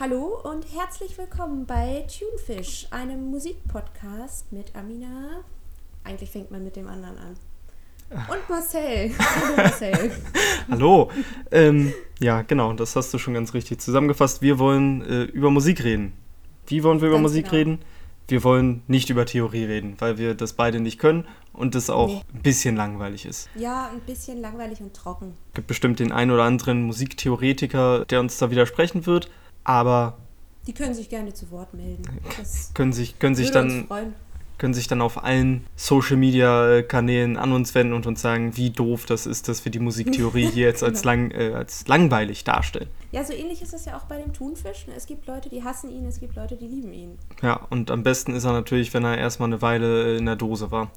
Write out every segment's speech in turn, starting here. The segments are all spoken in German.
Hallo und herzlich willkommen bei Tunefish, einem Musikpodcast mit Amina. Eigentlich fängt man mit dem anderen an. Und Marcel. Hallo Marcel. Hallo. Ähm, ja, genau, das hast du schon ganz richtig zusammengefasst. Wir wollen äh, über Musik reden. Wie wollen wir über Ganz Musik genau. reden? Wir wollen nicht über Theorie reden, weil wir das beide nicht können und das auch Nee. ein bisschen langweilig ist. Ja, ein bisschen langweilig und trocken. Es gibt bestimmt den einen oder anderen Musiktheoretiker, der uns da widersprechen wird, aber Die können sich gerne zu Wort melden. Das können sich, können sich dann können sich dann auf allen Social Media Kanälen an uns wenden und uns sagen, wie doof das ist, dass wir die Musiktheorie hier jetzt als, lang, äh, als langweilig darstellen. Ja, so ähnlich ist es ja auch bei dem Thunfisch. ne? Es gibt Leute, die hassen ihn, es gibt Leute, die lieben ihn. Ja, und am besten ist er natürlich, wenn er erstmal eine Weile in der Dose war.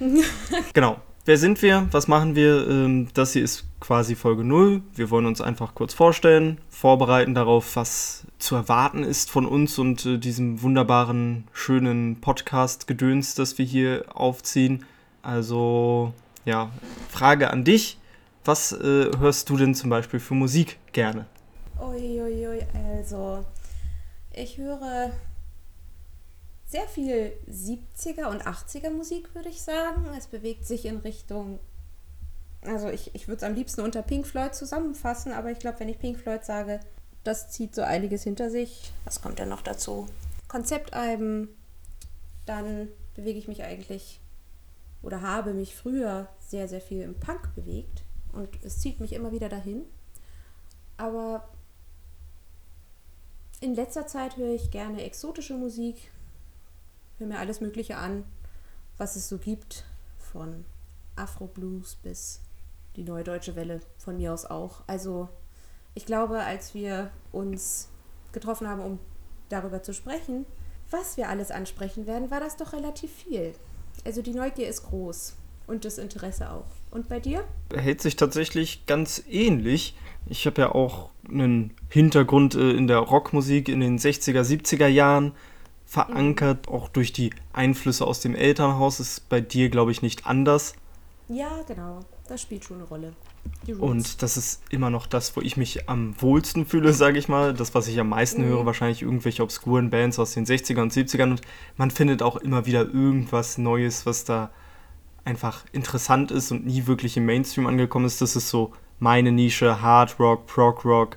genau. Wer sind wir? Was machen wir? Ähm, Das hier ist quasi Folge 0. Wir wollen uns einfach kurz vorstellen, vorbereiten darauf, was zu erwarten ist von uns und äh, diesem wunderbaren, schönen Podcast-Gedöns, das wir hier aufziehen. Also, ja, Frage an dich. Was äh, hörst du denn zum Beispiel für Musik gerne? Uiuiui, also ich höre sehr viel 70er und 80er Musik, würde ich sagen. Es bewegt sich in Richtung, also ich, ich würde es am liebsten unter Pink Floyd zusammenfassen, aber ich glaube, wenn ich Pink Floyd sage, das zieht so einiges hinter sich. Was kommt denn noch dazu? Konzeptalben, dann bewege ich mich eigentlich oder habe mich früher sehr, sehr viel im Punk bewegt und es zieht mich immer wieder dahin. Aber in letzter Zeit höre ich gerne exotische Musik, höre mir alles Mögliche an, was es so gibt, von Afro-Blues bis die Neue Deutsche Welle, von mir aus auch. Also ich glaube, als wir uns getroffen haben, um darüber zu sprechen, was wir alles ansprechen werden, war das doch relativ viel. Also die Neugier ist groß und das Interesse auch. Und bei dir? hält sich tatsächlich ganz ähnlich. Ich habe ja auch einen Hintergrund äh, in der Rockmusik in den 60er, 70er Jahren verankert, auch durch die Einflüsse aus dem Elternhaus. Ist bei dir, glaube ich, nicht anders. Ja, genau. Das spielt schon eine Rolle. Und das ist immer noch das, wo ich mich am wohlsten fühle, sage ich mal. Das, was ich am meisten Mhm. höre, wahrscheinlich irgendwelche obskuren Bands aus den 60ern und 70ern. Und man findet auch immer wieder irgendwas Neues, was da einfach interessant ist und nie wirklich im Mainstream angekommen ist. Das ist so meine Nische, Hard Rock, Prog Rock.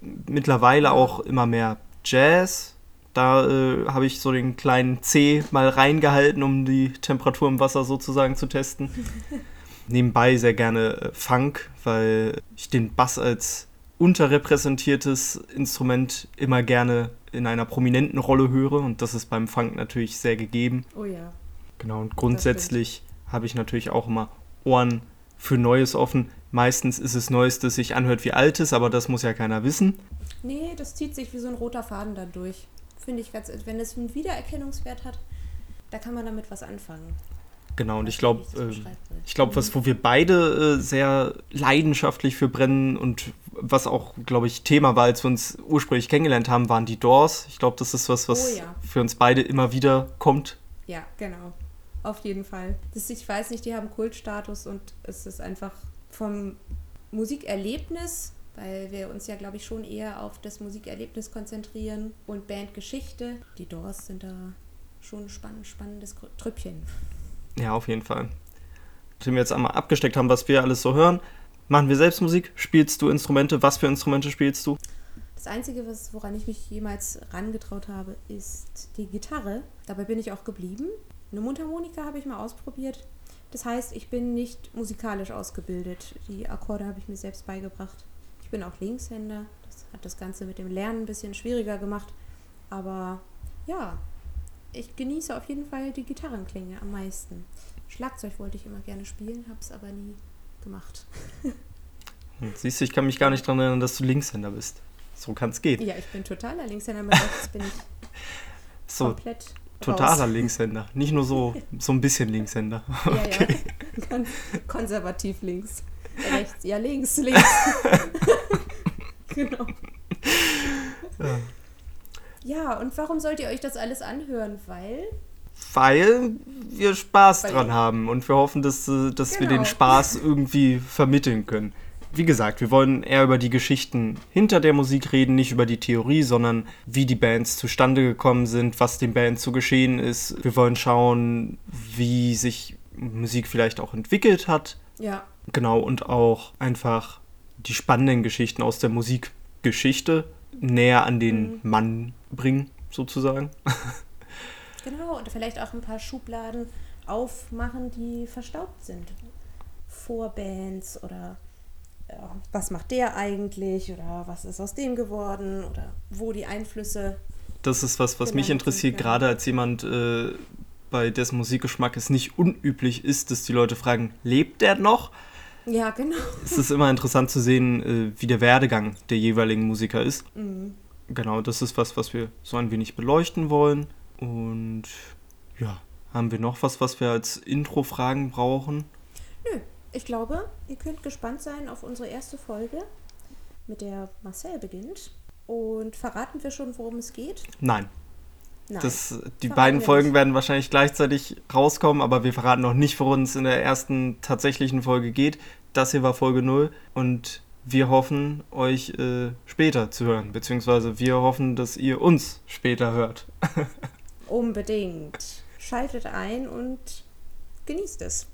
Mittlerweile auch immer mehr Jazz. Da äh, habe ich so den kleinen C mal reingehalten, um die Temperatur im Wasser sozusagen zu testen. Nebenbei sehr gerne äh, Funk, weil ich den Bass als unterrepräsentiertes Instrument immer gerne in einer prominenten Rolle höre und das ist beim Funk natürlich sehr gegeben. oh ja. Genau, und grundsätzlich habe ich natürlich auch immer Ohren für Neues offen. Meistens ist es Neues, das sich anhört wie Altes, aber das muss ja keiner wissen. Nee, das zieht sich wie so ein roter Faden da durch. Finde ich ganz, wenn es einen Wiedererkennungswert hat, da kann man damit was anfangen. Genau, und ich glaube, soll. ich glaube, was, wo wir beide äh, sehr leidenschaftlich für brennen und was auch, glaube ich, Thema war, als wir uns ursprünglich kennengelernt haben, waren die Doors. Ich glaube, das ist was, was Oh ja. für uns beide immer wieder kommt. Ja, genau. Auf jeden Fall. Das, ich weiß nicht, die haben Kultstatus und es ist einfach vom Musikerlebnis, weil wir uns ja, glaube ich, schon eher auf das Musikerlebnis konzentrieren und Bandgeschichte. Die Doors sind da schon ein spann spannendes Trüppchen. Ja, auf jeden Fall. Nachdem wir jetzt einmal abgesteckt haben, was wir alles so hören, machen wir selbst Musik? Spielst du Instrumente? Was für Instrumente spielst du? Das Einzige, was, woran ich mich jemals rangetraut habe, ist die Gitarre. Dabei bin ich auch geblieben. Eine Mundharmonika habe ich mal ausprobiert. Das heißt, ich bin nicht musikalisch ausgebildet. Die Akkorde habe ich mir selbst beigebracht. Ich bin auch Linkshänder. Das hat das Ganze mit dem Lernen ein bisschen schwieriger gemacht. Aber ja, ich genieße auf jeden Fall die Gitarrenklänge am meisten. Schlagzeug wollte ich immer gerne spielen, habe es aber nie gemacht. Hm, Siehst du, ich kann mich gar nicht daran erinnern, dass du Linkshänder bist. So kann es gehen. Ja, ich bin totaler Linkshänder. Mit rechts bin ich So, komplett totaler raus. Linkshänder. Nicht nur so, so ein bisschen Linkshänder. Ja, ja. Kon konservativ links. Rechts. Ja, links, links. genau. Ja. Ja, und warum sollt ihr euch das alles anhören? Weil Weil wir Spaß Weil- dran haben und wir hoffen, dass, äh, dass wir Genau. den Spaß irgendwie vermitteln können. wie gesagt, wir wollen eher über die Geschichten hinter der Musik reden, nicht über die Theorie, sondern wie die Bands zustande gekommen sind, was den Bands so geschehen ist. Wir wollen schauen, wie sich Musik vielleicht auch entwickelt hat. Ja. Genau, und auch einfach die spannenden Geschichten aus der Musikgeschichte näher an den mhm. Mann bringen, sozusagen. Genau, und vielleicht auch ein paar Schubladen aufmachen, die verstaubt sind. Vorbands oder ja, was macht der eigentlich oder was ist aus dem geworden oder wo die Einflüsse. Das ist was, was mich interessiert, gerade als jemand, äh, bei dessen Musikgeschmack es nicht unüblich ist, dass die Leute fragen, lebt der noch? Ja, genau. Es ist immer interessant zu sehen, äh, wie der Werdegang der jeweiligen Musiker ist. Mhm. Genau, das ist was, was wir so ein wenig beleuchten wollen. Und ja, haben wir noch was, was wir als Intro-Fragen brauchen? Nö, ich glaube, ihr könnt gespannt sein auf unsere erste Folge, mit der Marcel beginnt. Und verraten wir schon, worum es geht? Nein. Nein. Das, die beiden Folgen nicht. werden wahrscheinlich gleichzeitig rauskommen, aber wir verraten noch nicht, worum es in der ersten tatsächlichen Folge geht. Das hier war Folge 0 und wir hoffen, euch äh, später zu hören, beziehungsweise wir hoffen, dass ihr uns später hört. Unbedingt. Schaltet ein und genießt es.